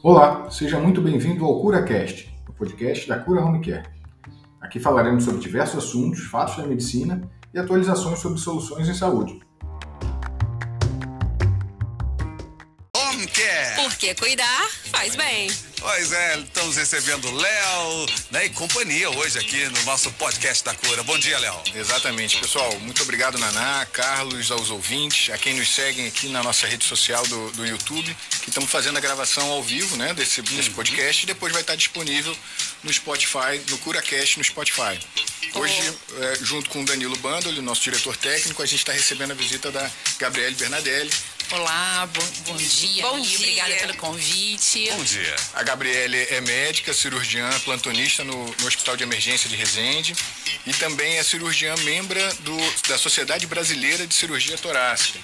Olá, seja muito bem-vindo ao CuraCast, o podcast da Cura Home Care. Aqui falaremos sobre diversos assuntos, fatos da medicina e atualizações sobre soluções em saúde. Porque cuidar faz bem. Pois é, estamos recebendo Léo né, e companhia hoje aqui no nosso podcast da Cura. Bom dia, Léo. Exatamente, pessoal. Muito obrigado, Naná, Carlos, aos ouvintes, a quem nos seguem aqui na nossa rede social do, do YouTube, que estamos fazendo a gravação ao vivo, né, desse, desse podcast e depois vai estar disponível no Spotify, no CuraCast no Spotify. Hoje, é, junto com o Danilo Bandoli, nosso diretor técnico, a gente está recebendo a visita da Gabriele Bernadelli. Olá, bom, bom dia. Bom dia. Obrigada pelo convite. Bom dia. A Gabriele é médica, cirurgiã, plantonista no, no Hospital de Emergência de Resende e também é cirurgiã membro do, da Sociedade Brasileira de Cirurgia Torácica.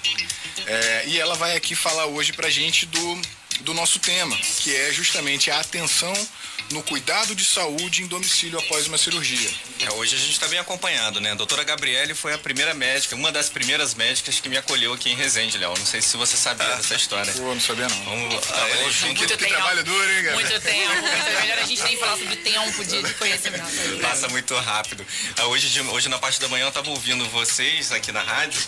É, e ela vai aqui falar hoje pra gente do, do nosso tema, que é justamente a atenção no cuidado de saúde em domicílio após uma cirurgia. É, hoje a gente está bem acompanhado, né? A doutora Gabriele foi a primeira médica, uma das primeiras médicas que me acolheu aqui em Resende, Léo. Não sei se você sabia dessa história. Pô, não sabia não. Vamos trabalhar junto. Que, que trabalho duro, hein, cara? Muito tempo. É melhor a gente nem falar sobre tempo de, de conhecimento. Passa muito rápido. Ah, Hoje, de- hoje na parte da manhã eu estava ouvindo vocês aqui na rádio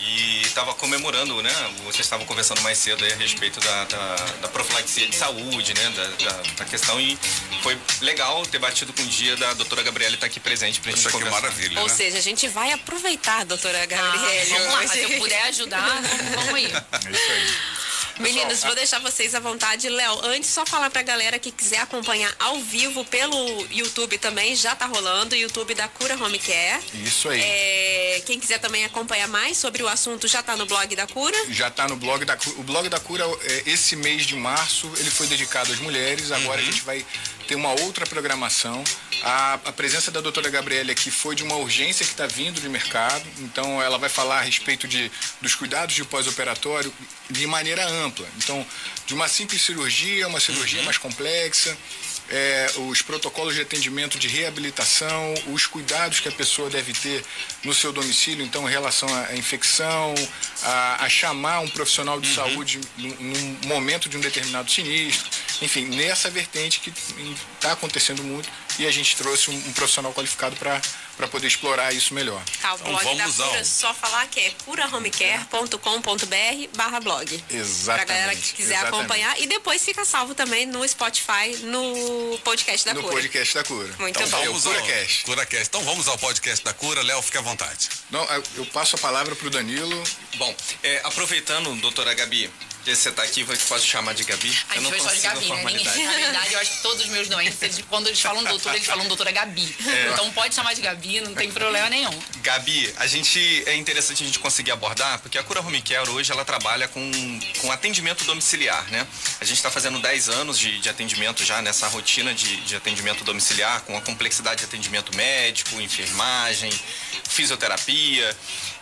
e estava comemorando, né? Vocês estavam conversando mais cedo aí a respeito da, da, da profilaxia de saúde, né? Da, da, da questão e foi legal ter batido com o dia da doutora Gabriele estar aqui presente pra gente é conversar. maravilha, Ou né? seja, a gente vai aproveitar, doutora Ah, Gabriele. vamos lá, se eu puder ajudar, vamos, vamos aí. É isso aí. Meninos, vou deixar vocês à vontade. Léo, antes só falar pra galera que quiser acompanhar ao vivo pelo YouTube também, já tá rolando, YouTube da Cura Home Care. Isso aí. É, quem quiser também acompanhar mais sobre o assunto já tá no blog da Cura. Já está no blog da Cura. O blog da Cura, é, esse mês de março, ele foi dedicado às mulheres. Agora a gente vai ter uma outra programação. A, a presença da doutora Gabriele aqui foi de uma urgência que está vindo de mercado. Então ela vai falar a respeito de, dos cuidados de pós-operatório de maneira ampla. Então, de uma simples cirurgia, uma cirurgia mais complexa. É, os protocolos de atendimento de reabilitação, os cuidados que a pessoa deve ter no seu domicílio, então em relação à infecção, a, a chamar um profissional de saúde num, num momento de um determinado sinistro, enfim, nessa vertente que está acontecendo muito e a gente trouxe um, um profissional qualificado para poder explorar isso melhor. Tá, o Então blog da vamos ao- só falar que é curahomecare.com.br barra blog. Exatamente. Pra galera que quiser exatamente. acompanhar. E depois fica salvo também no Spotify, no podcast da No Cura. podcast da Cura. Muito Então bom. vamos É o ao CuraCast. CuraCast. Então vamos ao podcast da Cura. Léo, fique à vontade. Não, eu- eu passo a palavra para o Danilo. Bom, é, aproveitando, doutora Gabi, que você está aqui, eu posso chamar de Gabi? A eu não consigo a Gabi, né? Formalidade. na verdade, eu acho que todos os meus doentes, eles- quando eles falam doutora, eles falam doutora Gabi. É. Então pode chamar de Gabi, não tem problema nenhum. Gabi, a gente é interessante a gente conseguir abordar, porque a Cura Home Care hoje ela trabalha com, com atendimento domiciliar, né? A gente está fazendo 10 anos de, de atendimento já nessa rotina de, de atendimento domiciliar, com a complexidade de atendimento médico, enfermagem, fisioterapia.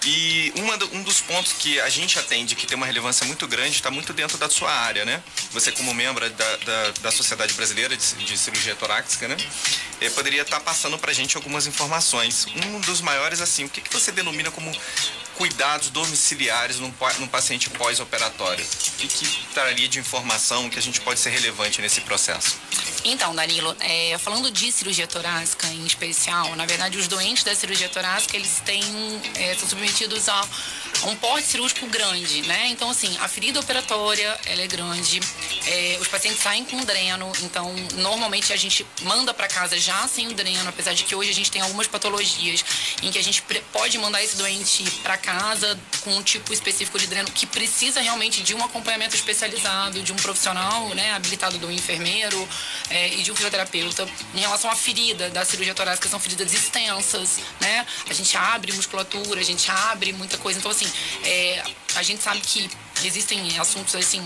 E uma do- um dos pontos que a gente atende, que tem uma relevância muito grande, está muito dentro da sua área, né? Você como membro da, da, da Sociedade Brasileira de, de Cirurgia Torácica, né? Eh, poderia estar passando para a gente algumas informações. Um dos maiores, assim, o que, que você denomina como cuidados domiciliares num, num paciente pós-operatório? O que, que traria de informação que a gente pode ser relevante nesse processo? Então, Danilo, é, falando de cirurgia torácica em especial, na verdade, os doentes da cirurgia torácica, eles têm, é, são submetidos a, a um porte cirúrgico grande, né? Então, assim, a ferida operatória, ela é grande, é, os pacientes saem com dreno, então, normalmente a gente manda para casa já sem o dreno, apesar de que hoje a gente tem algumas patologias em que a gente pode mandar esse doente para casa com um tipo específico de dreno que precisa realmente de um acompanhamento especializado, de um profissional, né, habilitado do enfermeiro é, e de um fisioterapeuta. Em relação à ferida da cirurgia torácica, são feridas extensas, né? A gente abre musculatura, a gente abre muita coisa. Então, assim, é, a gente sabe que existem assuntos assim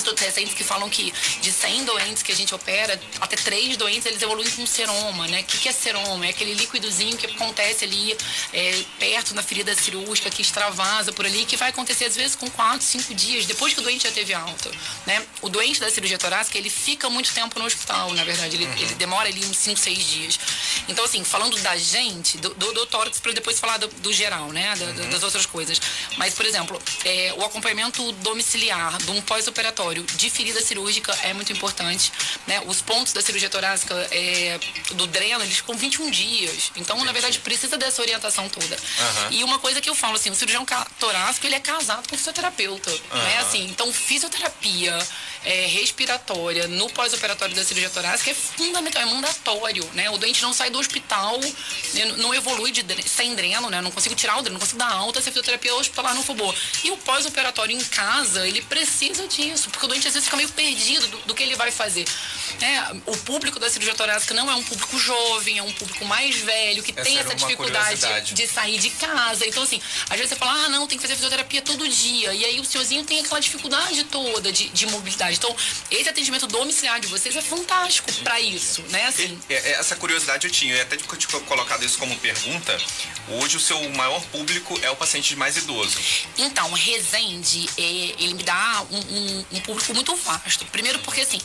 estudos recentes que falam que de 100 doentes que a gente opera, até 3 doentes eles evoluem com seroma, né? O que, que é seroma? É aquele líquidozinho que acontece ali é, perto na ferida cirúrgica, que extravasa por ali, que vai acontecer às vezes com 4, 5 dias, depois que o doente já teve alta, né? O doente da cirurgia torácica, ele fica muito tempo no hospital, na verdade, ele, ele demora ali uns 5, 6 dias. Então, assim, falando da gente, do, do, do tórax, para depois falar do, do geral, né? Da- da- Das outras coisas. Mas, por exemplo, é, o acompanhamento domiciliar de um pós-operatório pós-operatório de ferida cirúrgica é muito importante. Né? Os pontos da cirurgia torácica é, do dreno, eles ficam 21 dias. Então, na verdade, precisa dessa orientação toda. Uhum. E uma coisa que eu falo, assim, o cirurgião torácico, ele é casado com o fisioterapeuta. Uhum. Né? Assim, então, fisioterapia é, respiratória no pós-operatório da cirurgia torácica é fundamental, é mandatório, né? O doente não sai do hospital, né? não evolui de, sem dreno, né? Não consigo tirar o dreno, não consigo dar alta se a fisioterapia hospitalar não for boa. E o pós-operatório em casa, ele precisa disso, porque o doente às vezes fica meio perdido do, do que ele vai fazer. É, o público da cirurgia torácica não é um público jovem, é um público mais velho, que essa tem essa dificuldade de sair de casa. Então, assim, às vezes você fala, ah, não, tem que fazer fisioterapia todo dia. E aí o senhorzinho tem aquela dificuldade toda de, de mobilidade. Então, esse atendimento domiciliar de vocês é fantástico para isso, né? Assim. E, essa curiosidade eu tinha, eu até te colocado isso como pergunta. Hoje o seu maior público é o paciente mais idoso. Então, Resende, é, ele me dá um, um, um público muito vasto. Primeiro porque, assim,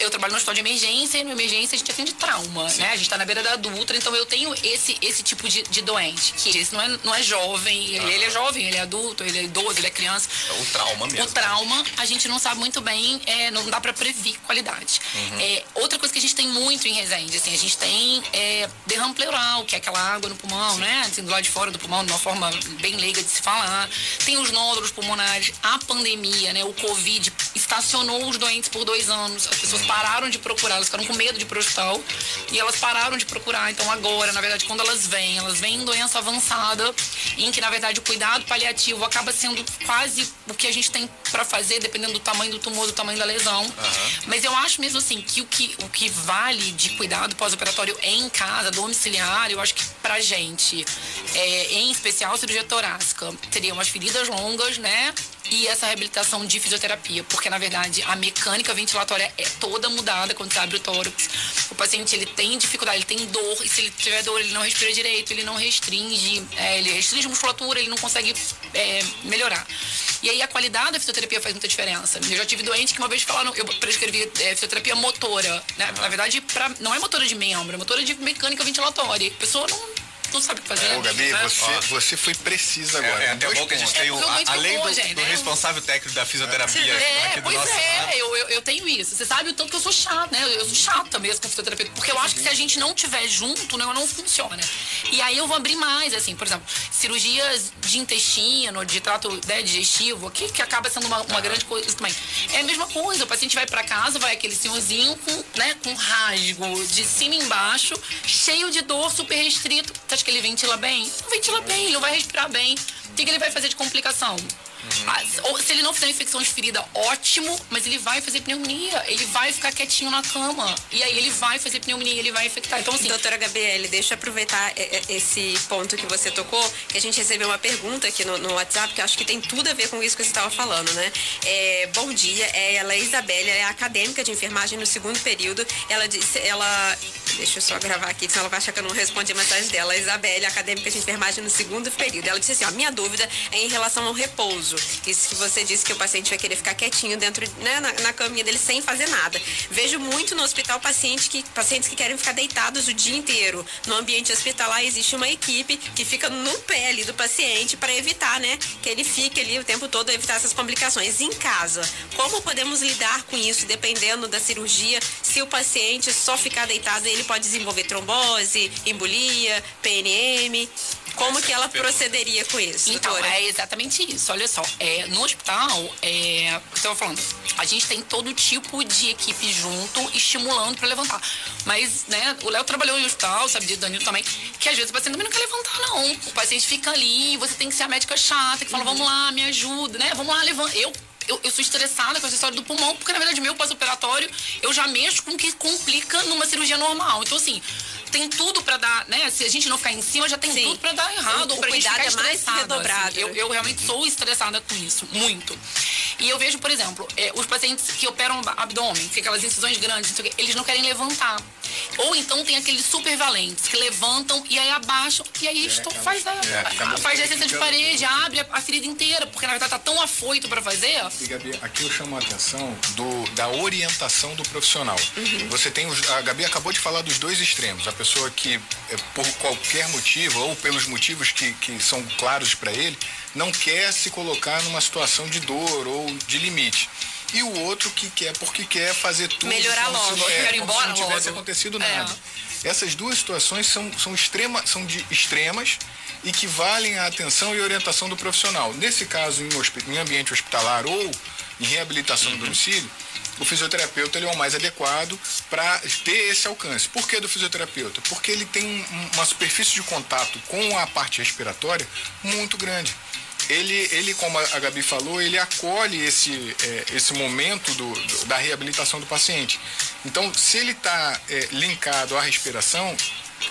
eu trabalho no hospital de emergência e no emergência a gente atende trauma, Sim. né? A gente tá na beira da adulta, então eu tenho esse, esse tipo de, de doente, que esse não é, não é jovem, ele, ele, é jovem, ele é adulto, ele é idoso, ele é criança. É o trauma mesmo. O trauma, a gente não sabe muito bem, é, não dá para prever qualidade. Uhum. É, outra coisa que a gente tem muito em Resende, assim, a gente tem é, derrame pleural, que é aquela água no pulmão, Sim. né? Assim, do lado de fora do pulmão, de uma forma bem leiga de se falar. Tem os nódulos pulmonares, a pandemia, né? O Covid estacionou os doentes por dois anos, as pessoas pararam de procurar, elas ficaram com medo de ir hospital e elas pararam de procurar. Então agora, na verdade, quando elas vêm, elas vêm em doença avançada, em que na verdade o cuidado paliativo acaba sendo quase o que a gente tem para fazer, dependendo do tamanho do tumor, do tamanho da lesão. Uhum. Mas eu acho mesmo assim que o que, o que vale de cuidado pós-operatório em casa, domiciliar, eu acho que pra gente, é, em especial cirurgia torácica, teriam as feridas longas, né? E essa reabilitação de fisioterapia, porque na verdade a mecânica ventilatória é toda mudada quando você abre o tórax. O paciente ele tem dificuldade, ele tem dor, e se ele tiver dor, ele não respira direito, ele não restringe, é, ele restringe musculatura, ele não consegue é, melhorar. E aí a qualidade da fisioterapia faz muita diferença. Eu já tive doente que uma vez falaram, eu prescrevi é, fisioterapia motora, né? Na verdade, pra, não é motora de membro, é motora de mecânica ventilatória. A pessoa não não sabe o que fazer. Ô, Gabi, né? você, você foi precisa agora. É, é até bom que a gente tem, o, além do, do, né? responsável técnico da fisioterapia é, aqui do pois nosso é, eu, eu, eu, tenho isso. Você sabe o tanto que eu sou chata, né? Eu sou chata mesmo com fisioterapia, porque eu acho que se a gente não tiver junto, né, não funciona. E aí eu vou abrir mais, assim, por exemplo, cirurgias de intestino, de trato né, digestivo, que, que acaba sendo uma, uma grande coisa também. É a mesma coisa, o paciente vai para casa, vai aquele senhorzinho com, né, com rasgo de cima e embaixo, cheio de dor, super restrito. Acha que ele ventila bem? Ventila bem, ele não vai respirar bem. O que, que ele vai fazer de complicação? Uhum. Ou se ele não fizer infecção de ferida, ótimo, mas ele vai fazer pneumonia, ele vai ficar quietinho na cama. E aí ele vai fazer pneumonia, ele vai infectar. Então, assim. Doutora Gabriele, deixa eu aproveitar é, é, esse ponto que você tocou, que a gente recebeu uma pergunta aqui no, no WhatsApp, que eu acho que tem tudo a ver com isso que você estava falando, né? É, bom dia, é, ela é Isabelle, ela é acadêmica de enfermagem no segundo período. Ela disse, ela. Deixa eu só gravar aqui, senão ela vai achar que eu não respondi a mensagem dela. A Isabelle, acadêmica de enfermagem no segundo período. Ela disse assim: ó, minha dúvida é em relação ao repouso isso que você disse que o paciente vai querer ficar quietinho dentro, né, na, na caminha dele sem fazer nada. Vejo muito no hospital paciente que, pacientes que querem ficar deitados o dia inteiro. No ambiente hospitalar existe uma equipe que fica no pé ali do paciente para evitar, né, que ele fique ali o tempo todo, evitar essas complicações. Em casa, como podemos lidar com isso, dependendo da cirurgia? Se o paciente só ficar deitado, ele pode desenvolver trombose, embolia, PNM. Como que ela procederia com isso? Então, doutora? é exatamente isso. Olha só, é, no hospital, é, eu estava falando, a gente tem todo tipo de equipe junto, estimulando para levantar. Mas, né, o Léo trabalhou em hospital, sabe, de Danilo também, que às vezes o paciente também não quer levantar, não. O paciente fica ali, você tem que ser a médica chata, que fala, uhum. vamos lá, me ajuda, né? Vamos lá, levanta. Eu eu, eu, sou estressada com essa história do pulmão, porque na verdade meu pós-operatório eu já mexo com o que complica numa cirurgia normal. Então, assim, tem tudo para dar, né? Se a gente não ficar em cima, já tem Sim. tudo para dar errado. O, ou pra cuidado gente ficar é mais redobrado. Assim. Eu, eu, realmente sou estressada com isso, muito. E eu vejo, por exemplo, é, os pacientes que operam abdômen, que aquelas incisões grandes, eles não querem levantar. Ou então tem aqueles super valentes que levantam e aí abaixam e aí é, faz, a, é, faz a essência de parede, abre a, a, ferida inteira, porque na verdade tá tão afoito para fazer. E, Gabi, aqui eu chamo a atenção do, da orientação do profissional. Uhum. Você tem os, a Gabi acabou de falar dos dois extremos. A pessoa que, é, por qualquer motivo, ou pelos motivos que, que são claros para ele, não quer se colocar numa situação de dor ou de limite. e o outro que quer porque quer fazer tudo Melhorar como logo, se, é, como embora se não tivesse logo. acontecido É. nada. Essas duas situações são, são, extrema, são de extremas e que valem a atenção e orientação do profissional. Nesse caso, em, em ambiente hospitalar ou em reabilitação Uhum. do domicílio, o fisioterapeuta ele é o mais adequado para ter esse alcance. Por que do fisioterapeuta? Porque ele tem um- uma superfície de contato com a parte respiratória muito grande. Ele, ele como a Gabi falou, ele acolhe esse, é, esse momento do, do- da reabilitação do paciente. Então, se ele está linkado à respiração,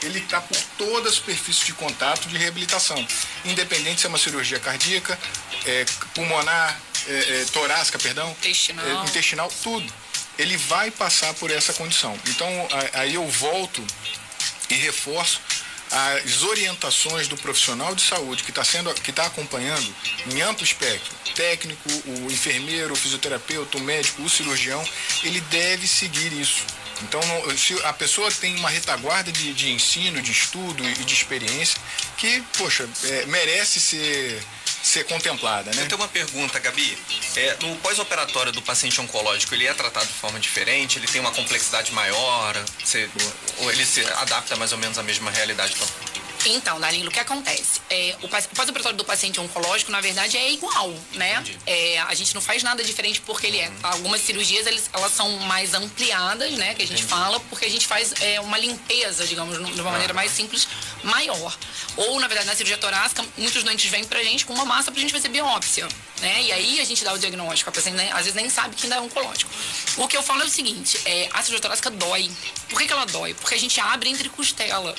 ele está por toda a superfície de contato de reabilitação, independente se é uma cirurgia cardíaca, é, pulmonar, é, é, torácica, perdão, Intestinal. é, intestinal, tudo. Ele vai passar por essa condição. Então, aí eu volto e reforço as orientações do profissional de saúde que está sendo que está acompanhando em amplo espectro técnico o enfermeiro o fisioterapeuta o médico o cirurgião ele deve seguir isso então se a pessoa tem uma retaguarda de, de ensino de estudo e de experiência que poxa é, merece ser ser contemplada né Eu tenho uma pergunta, Gabi. É, no pós-operatório do paciente oncológico, ele é tratado de forma diferente? Ele tem uma complexidade maior? Você- ou ele se adapta mais ou menos à mesma realidade? Então, Então, Danilo, o que acontece? É, o pós-operatório do paciente oncológico, na verdade, é igual, né? Entendi. É, a gente não faz nada diferente porque ele é. Algumas cirurgias, eles- elas são mais ampliadas, né? Que a gente fala, porque a gente faz é, uma limpeza, digamos, de uma maneira mais simples, maior. Ou, na verdade, na cirurgia torácica, muitos doentes vêm pra gente com uma massa pra gente fazer biópsia, né? E aí a gente dá o diagnóstico. A paciente, né, às vezes, nem sabe que ainda é oncológico. O que eu falo é o seguinte, é, a cirurgia torácica dói. Por que, que ela dói? Porque a gente abre entre costela.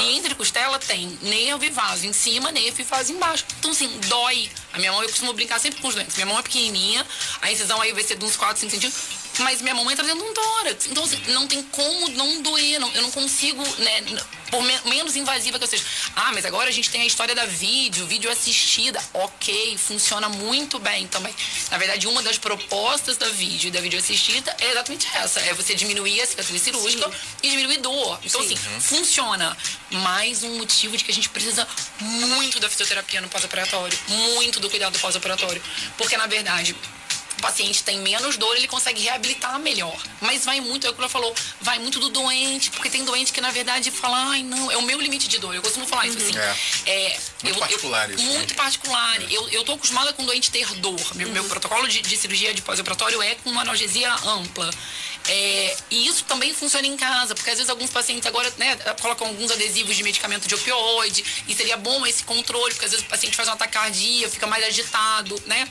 E entre costela tem e vaso em cima, e vaso embaixo. Então, assim, dói. A minha mão, eu costumo brincar sempre com os doentes. Minha mão é pequenininha, a incisão aí vai ser de uns 4, 5 centímetros. Mas minha mão entra dentro de um tórax. Então, assim, não tem como não doer. Não, eu não consigo, né, por me- menos invasiva que eu seja. Ah, mas agora a gente tem a história da vídeo, vídeo assistida. Ok, funciona muito bem também. Na verdade, uma das propostas da vídeo e da vídeo assistida é exatamente essa. É você diminuir a cicatriz cirúrgica e diminuir dor. Então, assim, funciona. Mais um motivo de que a gente precisa muito da fisioterapia no pós-operatório. Muito do cuidado pós-operatório. Porque, na verdade, o paciente tem menos dor, ele consegue reabilitar melhor. Mas vai muito, é o que ela falou, vai muito do doente, porque tem doente que, na verdade, fala, ai, não, é o meu limite de dor. Eu costumo falar isso assim. É. Muito particular isso, né? Muito particular. Eu, eu tô acostumada com o doente ter dor. Meu, meu protocolo de, de cirurgia de pós-operatório é com uma analgesia ampla. É, e isso também funciona em casa, porque às vezes alguns pacientes agora né, colocam alguns adesivos de medicamento de opioide, e seria bom esse controle, porque às vezes o paciente faz uma taquicardia, fica mais agitado, né?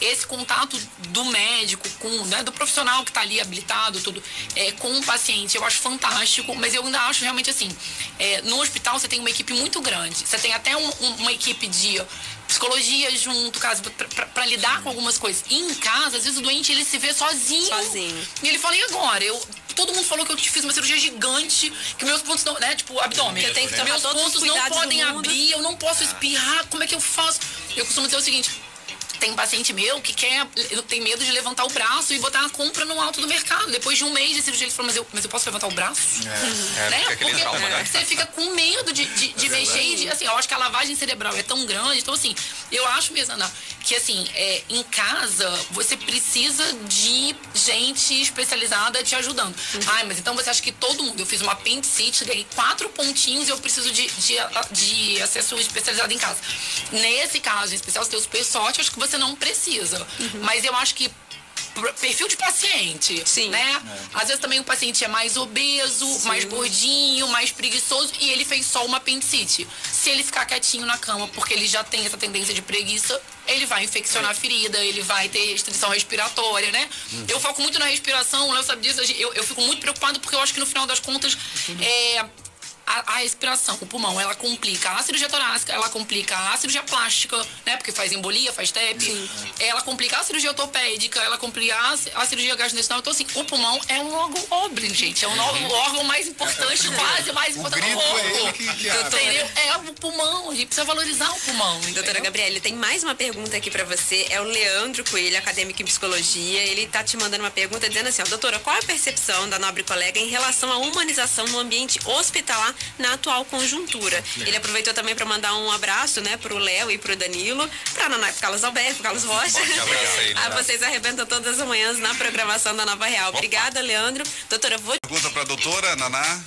Esse contato do médico, com, né, do profissional que está ali habilitado, tudo, é, com o paciente, eu acho fantástico, mas eu ainda acho realmente assim, é, no hospital você tem uma equipe muito grande, você tem até um- um- uma equipe de psicologia junto, caso para lidar com algumas coisas. E em casa, às vezes o doente ele se vê sozinho. Sozinho. E ele fala, e agora? Eu, todo mundo falou que eu te fiz uma cirurgia gigante, que meus pontos não, né? Tipo, abdômen. Que tomar meus todos os pontos não podem abrir, eu não posso espirrar, como é que eu faço? Eu costumo dizer o seguinte. Tem paciente meu que quer, tem medo de levantar o braço e botar a compra no alto do mercado. Depois de um mês de cirurgia, ele falou, mas eu, mas eu posso levantar o braço? é, né? fica aquele Porque trauma, né? você fica com medo de, de, de mexer e de, assim, eu acho que a lavagem cerebral é tão grande. Então, assim, eu acho mesmo, Ana, que assim, é, em casa você precisa de gente especializada te ajudando. Ai, mas então você acha que todo mundo, eu fiz uma apendicite, ganhei quatro pontinhos e eu preciso de, de, de acesso especializado em casa. Nesse caso em especial, você tem o super sorte, acho que você não precisa. Mas eu acho que perfil de paciente, Sim. né? Às vezes também o paciente é mais obeso, mais gordinho, mais preguiçoso e ele fez só uma apendicite. Se ele ficar quietinho na cama porque ele já tem essa tendência de preguiça, ele vai infeccionar a ferida, ele vai ter restrição respiratória, né? Eu foco muito na respiração, o Léo sabe disso, eu, eu fico muito preocupado porque eu acho que no final das contas é a, a respiração, o pulmão, ela complica a cirurgia torácica, ela complica a cirurgia plástica, né? Porque faz embolia, faz TEP. Ela complica a cirurgia ortopédica, ela complica a, a cirurgia gastrointestinal. Então, assim, o pulmão é um órgão nobre, gente. É o, no- o órgão mais importante, quase mais importante do é corpo. ele que, que abre. Entendeu? É o pulmão, a gente precisa valorizar o pulmão. Doutora entendeu? Gabriele, tem mais uma pergunta aqui pra você. É o Leandro Coelho, acadêmico em psicologia. Ele tá te mandando uma pergunta dizendo assim, ó, doutora, qual a percepção da nobre colega em relação à humanização no ambiente hospitalar na atual conjuntura. Ele aproveitou também para mandar um abraço, né, pro Léo e pro Danilo, pra Naná Carlos Alberto, Carlos Rocha. Aí, ah, Naná. vocês arrebentam todas as manhãs na programação da Nova Real. Obrigada, Leandro. Doutora, vou Pergunta pra doutora, Naná.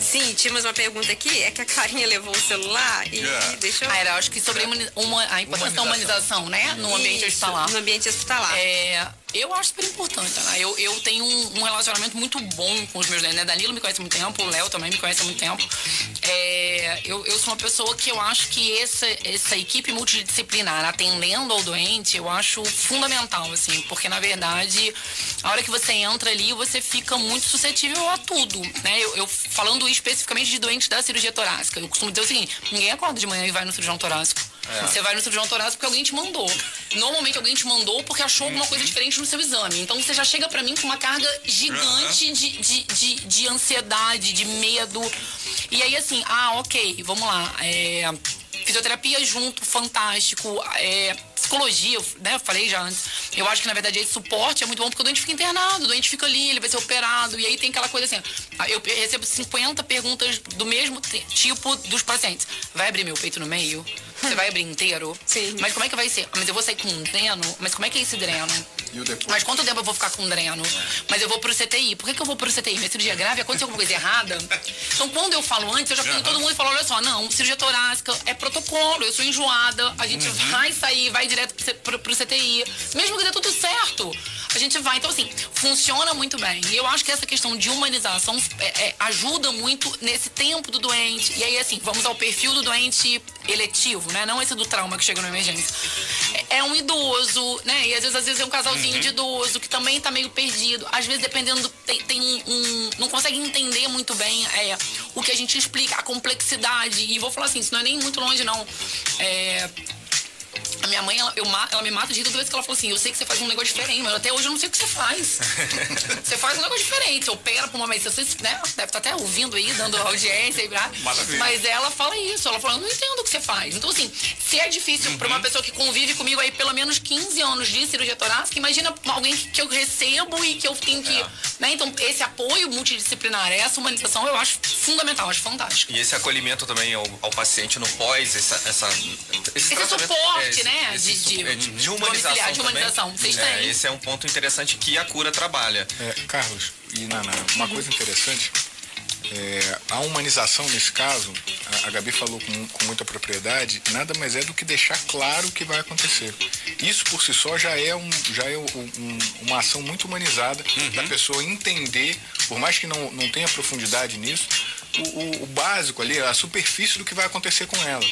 Sim, tínhamos uma pergunta aqui. É que a Clarinha levou o celular e, Yeah. deixou. Ah, era, acho que sobre uma- a importância da humanização, né? No ambiente Isso, hospitalar. No ambiente hospitalar. É, eu acho super importante, né? Eu, eu tenho um, um relacionamento muito bom com os meus né? Danilo me conhece há muito tempo, o Léo também me conhece há muito tempo. É, eu, eu sou uma pessoa que eu acho que essa, essa equipe multidisciplinar atendendo ao doente, eu acho fundamental, assim, porque na verdade, a hora que você entra ali, você fica muito suscetível a tudo, né? Eu, eu falando especificamente de doentes da cirurgia torácica, eu costumo dizer o seguinte: ninguém acorda de manhã e vai no cirurgião torácico. Você vai no cirurgião torácico porque alguém te mandou. Normalmente alguém te mandou porque achou alguma coisa diferente no seu exame. Então você já chega pra mim com uma carga gigante de, de, de, de ansiedade, de medo. E aí assim, ah, ok, vamos lá. É, fisioterapia junto, fantástico. É, psicologia, né? Falei já antes. Eu acho que na verdade esse suporte é muito bom porque o doente fica internado, o doente fica ali, ele vai ser operado. E aí tem aquela coisa assim: ah, eu recebo 50 perguntas do mesmo tipo dos pacientes. Vai abrir meu peito no meio? Você vai abrir inteiro? Sim. Mas como é que vai ser? Mas eu vou sair com um dreno? Mas como é que é esse dreno? E o depois? Mas quanto tempo eu vou ficar com dreno? Mas eu vou pro CTI. Por que, que eu vou pro CTI? Minha cirurgia é grave? Aconteceu alguma coisa errada? Então, quando eu falo antes, eu já fui todo mundo e falo: olha só, não, cirurgia torácica é protocolo, eu sou enjoada, a gente vai sair, vai direto pro, pro CTI. Mesmo que dê tudo certo, a gente vai. Então, assim, funciona muito bem. E eu acho que essa questão de humanização é, é, ajuda muito nesse tempo do doente. E aí, assim, vamos ao perfil do doente eletivo, né? Não esse do trauma que chega na emergência. É, é um idoso, né? E às vezes, às vezes é um casalzinho de idoso que também tá meio perdido. Às vezes, dependendo, do- tem, tem um, um- Não consegue entender muito bem é, o que a gente explica, a complexidade. E vou falar assim, isso não é nem muito longe, não. É. A minha mãe, ela, eu, ela me mata de rir toda vez que ela falou assim, eu sei que você faz um negócio diferente, mas até hoje eu não sei o que você faz. você faz um negócio diferente, você opera pra uma vez, você né, deve estar até ouvindo aí, dando audiência e blá. Maravilha. Mas ela fala isso, ela fala, eu não entendo o que você faz. Então, assim, se é difícil pra uma pessoa que convive comigo aí pelo menos 15 anos de cirurgia torácica, imagina alguém que, que eu recebo e que eu tenho que. Né? Então, esse apoio multidisciplinar, essa humanização, eu acho fundamental, acho fantástico. E esse acolhimento também ao, ao paciente no pós, essa, essa, esse, tratamento- suporte, esse- né, esse de- é, de, de humanização. de humanização. também. Vocês É, têm. esse é um ponto interessante que a cura trabalha. É, Carlos e Naná, uma coisa interessante, é, a humanização nesse caso, a, a Gabi falou com, com muita propriedade, nada mais é do que deixar claro o que vai acontecer. Isso por si só já é, um, já é um- um- uma ação muito humanizada da pessoa entender, por mais que não, não tenha profundidade nisso, o, o- o básico ali, a superfície do que vai acontecer com ela.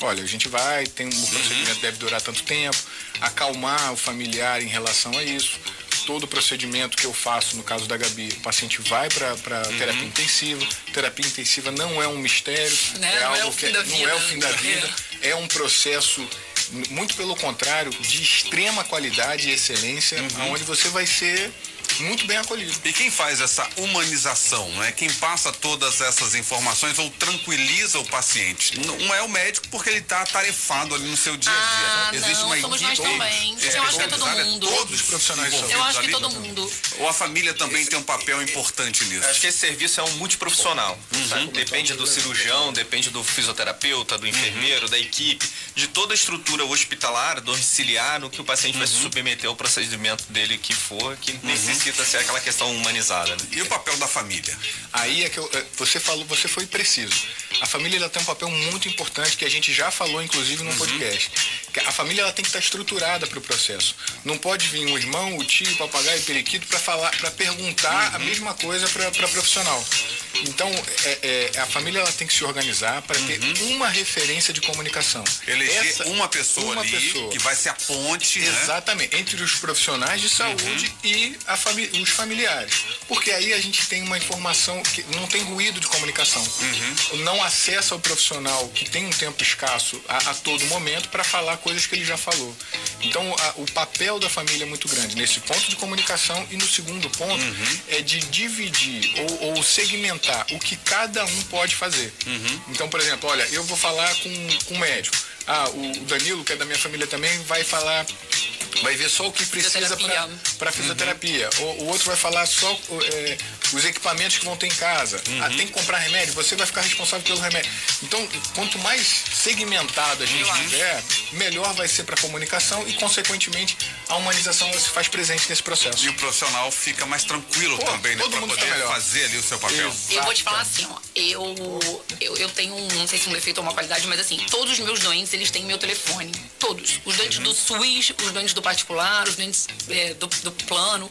Olha, a gente vai, tem um procedimento deve durar tanto tempo, acalmar o familiar em relação a isso todo o procedimento que eu faço, no caso da Gabi, o paciente vai para terapia intensiva. Terapia intensiva não é um mistério, Né? é Não é algo o que fim da não é o vida. fim da vida, é um processo muito pelo contrário de extrema qualidade e excelência, onde você vai ser muito bem acolhido. E quem faz essa humanização, né? Quem passa todas essas informações ou tranquiliza o paciente? Não é o médico porque ele está atarefado ali no seu dia a Ah, dia. Existe não, uma somos nós equipe também. Eu acho que é todo mundo. Todos Os profissionais são. Eu acho que ali? todo mundo. Ou a família também tem um papel importante nisso? Acho que esse serviço é um multiprofissional. sabe? Depende do cirurgião, depende do fisioterapeuta, do enfermeiro, da equipe, de toda a estrutura hospitalar, domiciliar, no que o paciente vai se submeter ao procedimento dele que for, que necessita ser aquela questão humanizada. né? E o papel da família? Aí é que eu- é, você falou, você foi preciso. A família ela tem um papel muito importante que a gente já falou, inclusive, no podcast. Que a família ela tem que estar estruturada para o processo. Não pode vir o irmão, o tio, o papagaio, o periquito para falar, para perguntar a mesma coisa para profissional. Então, é, é, a família ela tem que se organizar para ter uma referência de comunicação. Eleger Essa- uma pessoa uma ali pessoa. que vai ser a ponte, né? Exatamente, entre os profissionais de saúde e a fami- os familiares. Porque aí a gente tem uma informação que não tem ruído de comunicação. Não acessa ao profissional que tem um tempo escasso a, a todo momento para falar coisas que ele já falou. Então a- o papel da família é muito grande nesse ponto de comunicação e no segundo ponto é de dividir ou, ou segmentar o que cada um pode fazer. Então, por exemplo, olha, eu vou falar com, com um médico. Ah, o Danilo, que é da minha família também, vai falar vai ver só o que precisa para fisioterapia. Uhum. O, o, outro vai falar só é, os equipamentos que vão ter em casa. Uhum. Ah, tem que comprar remédio, você vai ficar responsável pelo remédio. Então, quanto mais segmentado a gente uhum. tiver, melhor vai ser para a comunicação e, consequentemente, a humanização se faz presente nesse processo. E o profissional fica mais tranquilo Pô, também, né? Para poder fazer ali o seu papel. Exato. Eu vou te falar assim, ó, eu, eu, eu tenho, não sei se um defeito ou uma qualidade, mas assim, todos os meus doentes, eles têm meu telefone. Todos. Os doentes uhum. do SUS, os doentes do particular, os doentes é, do, do plano.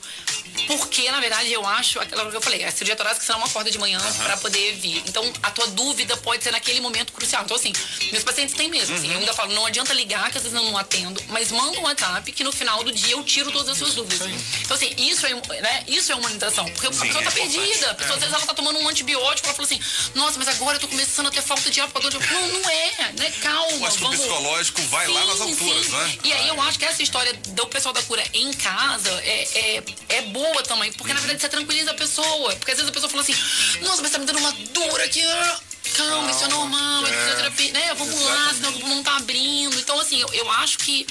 Porque, na verdade, eu acho, aquela que eu falei, a cirurgia torácica será uma porta de manhã uhum. para poder vir. Então, a tua dúvida pode ser naquele momento crucial. Então, assim, meus pacientes têm mesmo. Assim, uhum. eu ainda falo, não adianta ligar, que às vezes eu não atendo, mas manda um WhatsApp que no final do dia eu tiro todas as suas dúvidas. Sim. Então, assim, isso é, né, isso é humanização. Porque Sim, a pessoa tá é perdida. A pessoa, às vezes, ela tá tomando um antibiótico, ela fala assim, nossa, mas agora eu tô começando a ter falta de ar por causa de... Não, não é, né? Calma. Mas vamos... o psicológico vai sim, lá nas alturas, sim. né? E aí eu acho que essa história do pessoal da cura em casa é, é, é boa também, porque na verdade você tranquiliza a pessoa. Porque às vezes a pessoa fala assim, nossa, mas tá me dando uma dor aqui. Calma, Calma isso é normal, é, é fisioterapia, né? Vamos lá, senão o não tá abrindo. Então, assim, eu, eu acho que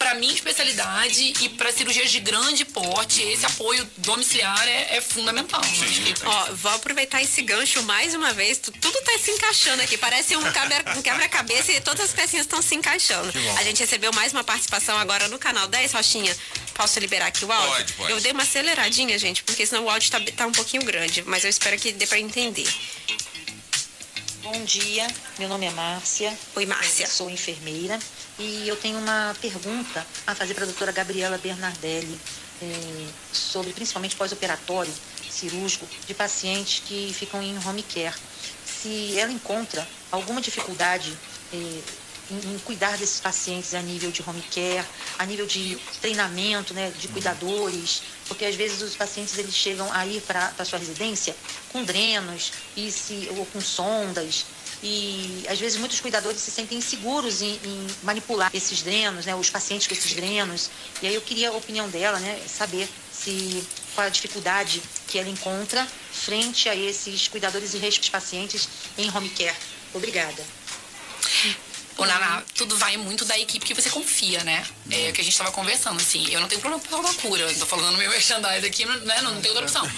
para minha especialidade e para cirurgias de grande porte, esse apoio domiciliar é, é fundamental. Sim, Ó, vou aproveitar esse gancho mais uma vez. Tudo tá se encaixando aqui. Parece um quebra-cabeça e todas as pecinhas estão se encaixando. A gente recebeu mais uma participação agora no canal 10, Rochinha. Posso liberar aqui o áudio? Pode, pode. Eu dei uma aceleradinha, gente, porque senão o áudio tá, tá um pouquinho grande, mas eu espero que dê para entender. Bom dia, meu nome é Márcia. Oi, Márcia. Eu sou enfermeira e eu tenho uma pergunta a fazer para a doutora Gabriela Bernardelli é, sobre principalmente pós-operatório cirúrgico de pacientes que ficam em home care. Se ela encontra alguma dificuldade é, em, cuidar desses pacientes a nível de home care, a nível de treinamento, né, de cuidadores, porque às vezes os pacientes eles chegam a ir para a sua residência com drenos e se, ou com sondas e às vezes muitos cuidadores se sentem inseguros em, em, manipular esses drenos, né, os pacientes com esses drenos. E aí eu queria a opinião dela, né, saber se qual a dificuldade que ela encontra frente a esses cuidadores e pacientes em home care. Obrigada. Ô, Nana, tudo vai muito da equipe que você confia, né? É o que a gente estava conversando, assim. Eu não tenho problema com a cura. Tô falando meu merchandise aqui, né? Não, não tem outra opção.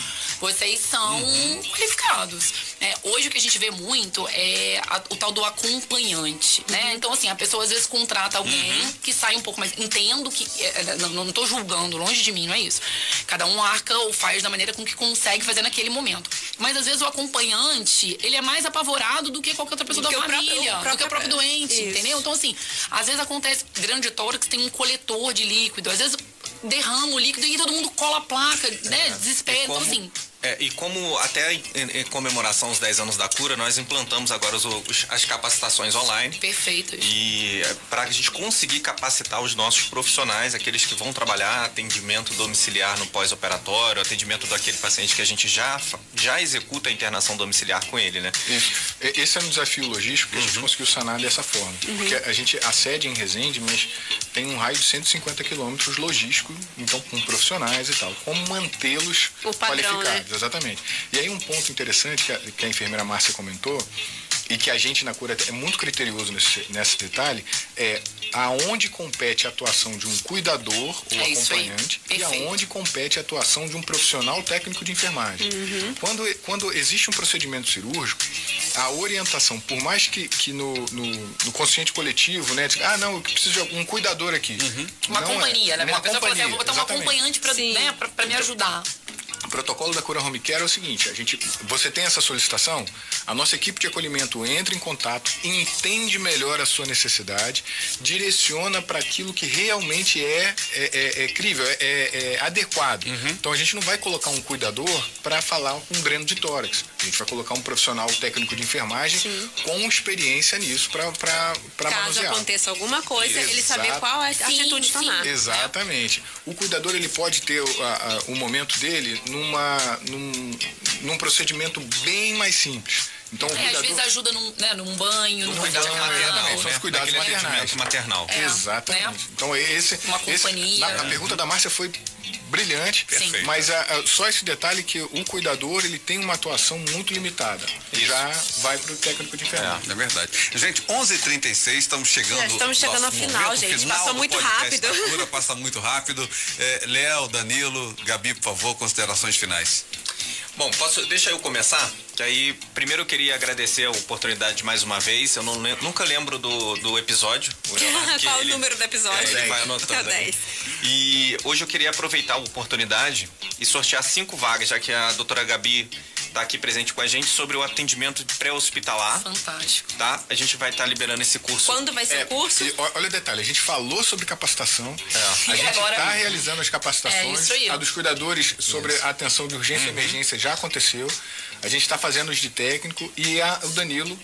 Vocês são uhum. qualificados. É, hoje o que a gente vê muito é a, o tal do acompanhante, né? Uhum. Então, assim, a pessoa às vezes contrata alguém uhum. que sai um pouco mais. Entendo que. É, é não, tô julgando, longe de mim, não é isso. Cada um arca ou faz da maneira com que consegue fazer naquele momento. Mas às vezes o acompanhante, ele é mais apavorado do que qualquer outra pessoa do da família, próprio, do que o próprio doente, isso. entendeu? Então, assim, às vezes acontece grande tórax tem um coletor de líquido, às vezes derrama o líquido e todo mundo cola a placa, né? Desespero. É então, assim. É, e como até em, em, comemoração aos 10 anos da cura, nós implantamos agora os, os, as capacitações online. Perfeito. E é, para a gente conseguir capacitar os nossos profissionais, aqueles que vão trabalhar atendimento domiciliar no pós-operatório, atendimento daquele paciente que a gente já, já executa a internação domiciliar com ele, né? Esse é um desafio logístico que uhum. a gente uhum. conseguiu sanar dessa forma. Uhum. Porque a gente acede em Resende, mas tem um raio de 150 quilômetros logístico, então com profissionais e tal. Como mantê-los né? qualificados? Né? Exatamente. E aí um ponto interessante que a, que a enfermeira Márcia comentou, e que a gente na cura é muito criterioso nesse, nesse detalhe, é aonde compete a atuação de um cuidador ou é acompanhante e aonde compete a atuação de um profissional técnico de enfermagem. Uhum. Quando, quando existe um procedimento cirúrgico, a orientação, por mais que, que no, no, no consciente coletivo, né, ah, não, eu preciso de um cuidador aqui. Uhum. Uma não é. companhia, é, né? Uma a pessoa companhia, assim, vou botar um acompanhante para né, me ajudar. O protocolo da Cura Home Care é o seguinte: a gente, você tem essa solicitação, a nossa equipe de acolhimento entra em contato, entende melhor a sua necessidade, direciona para aquilo que realmente é, é, é, é crível, é, é, é adequado. Uhum. Então a gente não vai colocar um cuidador para falar com um dreno de tórax. A gente vai colocar um profissional técnico de enfermagem Sim. com experiência nisso para Caso manusear. aconteça alguma coisa, Exato. ele saber qual é a atitude sim, tomar. Exatamente. O cuidador ele pode ter o, o momento dele numa, num, num procedimento bem mais simples Então, É, às cuidador... vezes ajuda num, né, num banho, num Cuidado maternal, são os né? cuidados maternais. maternal. É. Exatamente. né? Então esse, Uma esse- companhia. na- a pergunta da Márcia foi brilhante, Perfeito. mas a- a- só esse detalhe que o cuidador ele tem uma atuação muito limitada. Isso. Já vai para o técnico de enfermagem. É verdade. Gente, 11h36, estamos chegando. Já estamos chegando ao final, gente. final Passou muito rápido. Cura, passa muito rápido. É, Léo, Danilo, Gabi, por favor, considerações finais. Bom, posso, deixa eu começar? Que aí, primeiro eu queria agradecer a oportunidade mais uma vez. Eu não nunca lembro do, do episódio. O Leonardo, Qual o ele- número do episódio? É, ele vai É anotando o aí. 10. E hoje eu queria aproveitar a oportunidade e sortear cinco vagas, já que a doutora Gabi está aqui presente com a gente sobre o atendimento pré-hospitalar, Fantástico. tá? A gente vai estar liberando esse curso. Quando vai ser É, o curso? e olha o detalhe, a gente falou sobre capacitação, É. a E gente está realizando as capacitações, É, isso aí. a dos cuidadores sobre a atenção de urgência e emergência já aconteceu, a gente está fazendo os de técnico e a- o Danilo,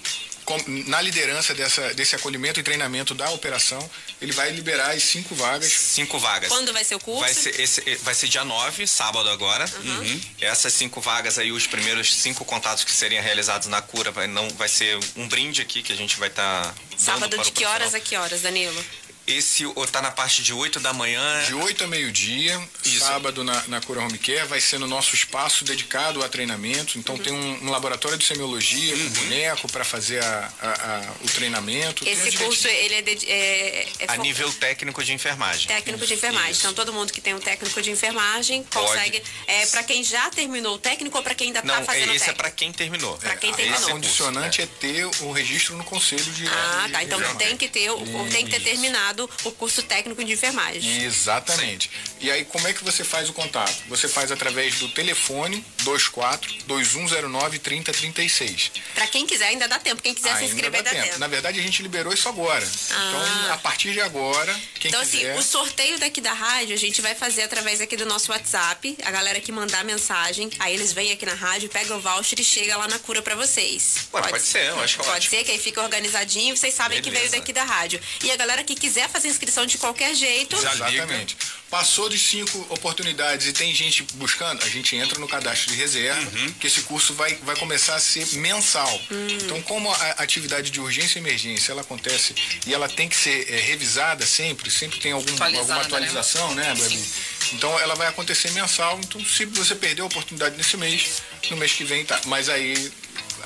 na liderança dessa, desse acolhimento e treinamento da operação, ele vai liberar as cinco vagas Cinco vagas. Quando vai ser o curso? Vai ser, esse, vai ser dia 9, sábado agora. Uhum. Essas cinco vagas aí, os primeiros cinco contatos que seriam realizados na cura, vai, não, vai ser um brinde aqui que a gente vai estar. Sábado de que horas a que horas, Danilo? Esse o- tá na parte de 8 da manhã. De 8 a meio-dia, Isso. sábado na, na Cura Home Care, vai ser no nosso espaço dedicado a treinamento. Então tem um, um laboratório de semiologia Uhum. com boneco para fazer a- a- a- o treinamento. Esse curso, ele é, de- é, é A fo- nível técnico de enfermagem. técnico de enfermagem. Isso. Então todo mundo que tem um técnico de enfermagem consegue. É para quem já terminou o técnico ou para quem ainda Não, tá fazendo esse é para quem terminou. Pra quem A- terminou. A condicionante é. ter o registro no conselho de. Ah, de- tá. de Então enfermagem. tem que ter, o- tem que ter terminado o curso técnico de enfermagem. Exatamente. E aí, como é que você faz o contato? Você faz através do telefone 24 2109 3036. Para quem quiser, ainda dá tempo. Quem quiser se Ainda inscrever, dá dá tempo. tempo. Na verdade, a gente liberou isso agora. Então, a partir de agora, quem Então, quiser... assim, o sorteio daqui da rádio a gente vai fazer através aqui do nosso WhatsApp. A galera que mandar mensagem, aí eles vêm aqui na rádio, pega o voucher e chega lá na cura pra vocês. Ué, pode ser, eu acho Pode ótimo. ser, que aí fica organizadinho, vocês sabem que Beleza. veio daqui da rádio. E a galera que quiser fazer inscrição de qualquer jeito. Exatamente. Passou de cinco oportunidades e tem gente buscando, a gente entra no cadastro de reserva, Uhum. que esse curso vai, vai começar a ser mensal. Então, como a atividade de urgência e emergência ela acontece e ela tem que ser é, revisada sempre, sempre tem algum, alguma atualização, né, Gabi? Então, ela vai acontecer mensal. Então, se você perdeu a oportunidade nesse mês, no mês que vem tá. Mas aí,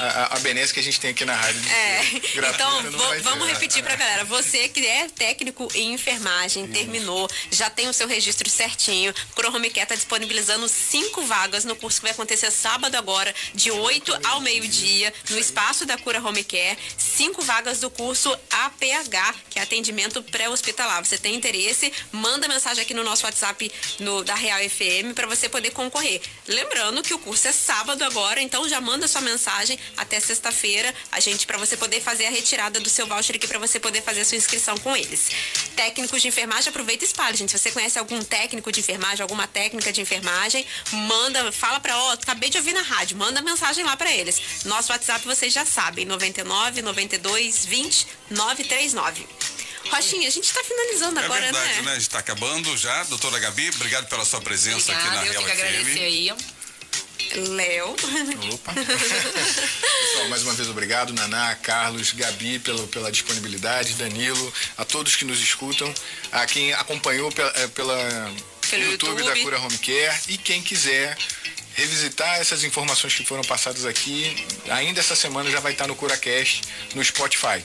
a, a, a benesse que a gente tem aqui na rádio. É, gratuita então vamos repetir pra galera. Você que é técnico em enfermagem, terminou, já tem o seu registro certinho. Cura Home Care tá disponibilizando cinco vagas no curso que vai acontecer sábado agora, de 8 ao meio-dia, no espaço da Cura Home Care. Cinco vagas do curso APH, que é atendimento pré-hospitalar. Você tem interesse? Manda mensagem aqui no nosso WhatsApp no, da Real FM para você poder concorrer. Lembrando que o curso é sábado agora, então já manda sua mensagem até sexta-feira, a gente para você poder fazer a retirada do seu voucher aqui para você poder fazer a sua inscrição com eles. Técnicos de enfermagem, aproveita e espalha, gente. Se você conhece algum técnico de enfermagem, alguma técnica de enfermagem, manda, fala para, ó, acabei de ouvir na rádio, manda mensagem lá para eles. Nosso WhatsApp vocês já sabem, 99 92 20 939. Rochinha, a gente tá finalizando É agora, verdade, né? né? A gente está acabando já. Doutora Gabi, obrigado pela sua presença aqui na Obrigada, eu Real que agradecer FM. aí. Léo. Opa. Pessoal, mais uma vez obrigado, Naná, Carlos, Gabi pela, pela disponibilidade, Danilo, a todos que nos escutam, a quem acompanhou pela, eh, pela Pelo YouTube, YouTube. da Cura Home Care e quem quiser revisitar essas informações que foram passadas aqui, ainda essa semana já vai estar no CuraCast no Spotify.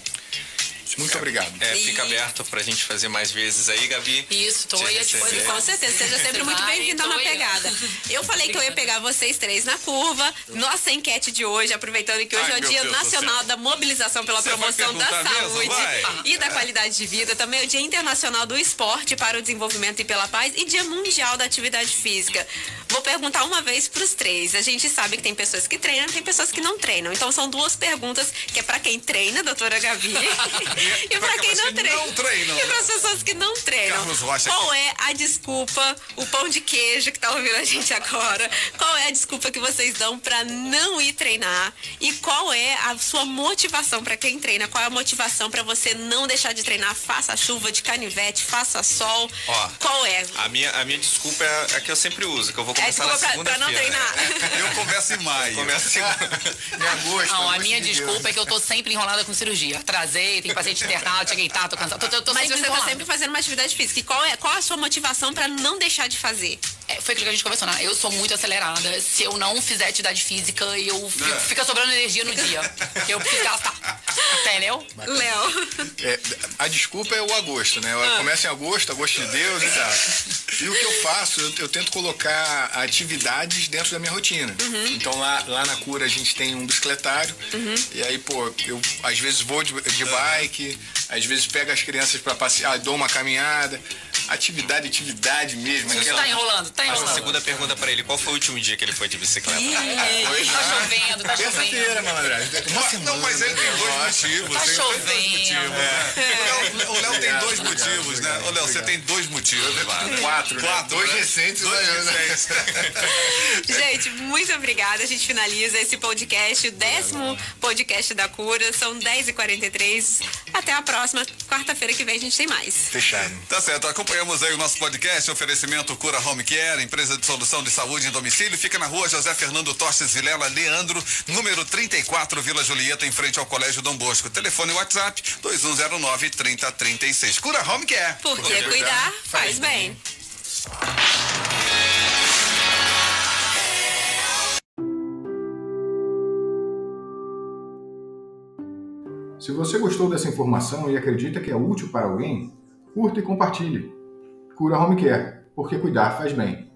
Muito obrigado. É, E- fica aberto pra gente fazer mais vezes aí, Gabi. Isso, tô Te aí à receber. disposição. Com certeza, seja sempre muito bem-vinda na pegada. Eu falei que eu ia pegar vocês três na curva. Nossa enquete de hoje, aproveitando que hoje Ai, é o Dia Deus do Nacional da Mobilização pela Você Promoção da mesmo? Saúde e da Qualidade de Vida. Também é o Dia Internacional do Esporte para o Desenvolvimento e pela Paz e Dia Mundial da Atividade Física. Vou perguntar uma vez para os três. A gente sabe que tem pessoas que treinam, tem pessoas que não treinam. Então são duas perguntas que é para quem treina, doutora Gabi, e para quem não treina. Não treinam. E para as pessoas que não treinam. Carlos Rocha qual aqui. é a desculpa, o pão de queijo que tá ouvindo a gente agora? Qual é a desculpa que vocês dão para não ir treinar? E qual é a sua motivação para quem treina? Qual é a motivação para você não deixar de treinar? Faça chuva de canivete, faça sol. Ó, qual é? A minha, a minha desculpa é a que eu sempre uso, que eu vou É começar desculpa na pra, pra não treinar. Eu começo em maio. Segunda. Em agosto. Não, a minha de Deus. desculpa é que eu tô sempre enrolada com cirurgia. Atrasei, tem paciente cheguei tarde, tô cansada. Tô, tô, tô Mas sempre você tá sempre fazendo uma atividade física. E qual é, qual a sua motivação para não deixar de fazer? É, foi aquilo que a gente conversou, né? Eu sou muito acelerada. Se eu não fizer atividade física, eu fico, É. fica sobrando energia no dia. Eu preciso gastar. Entendeu? Léo. É, a desculpa é o agosto, né? Eu começo em agosto, agosto de Deus e tal. E o que eu faço, eu, eu tento colocar atividades dentro da minha rotina. Então lá, lá na cura a gente tem um bicicletário. E aí, pô, eu às vezes vou de, de bike, às vezes pego as crianças para passear, dou uma caminhada. Atividade, atividade mesmo. aquela- Tá enrolando, tá Faça a segunda pergunta pra ele. Qual foi o último dia que ele foi de bicicleta? Tá chovendo, tá Terça-feira, chovendo. malandragem. Uma Não, mas ele tem dois né? motivos. Tá tem- chovendo. O Léo- O Léo tem dois motivos, né? Ô, Léo, você tem dois motivos. Quatro, né? Quatro, Dois né? recentes, Dois né? recentes. Gente, muito obrigada. A gente finaliza esse podcast, o décimo podcast da cura. São 10h43. Até a próxima. Quarta-feira que vem a gente tem mais. Fechado. Tá certo, acompanhamos aí o nosso podcast, oferecimento Cura Home Care, empresa de solução de saúde em domicílio. Fica na rua José Fernando Tostes Vilela Leandro, número 34, Vila Julieta, em frente ao Colégio Dom Bosco. Telefone WhatsApp 2109-3036. Cura Home Care. Porque cuidar faz bem. Se você gostou dessa informação e acredita que é útil para alguém, curta e compartilhe. Cura Home Care, porque cuidar faz bem.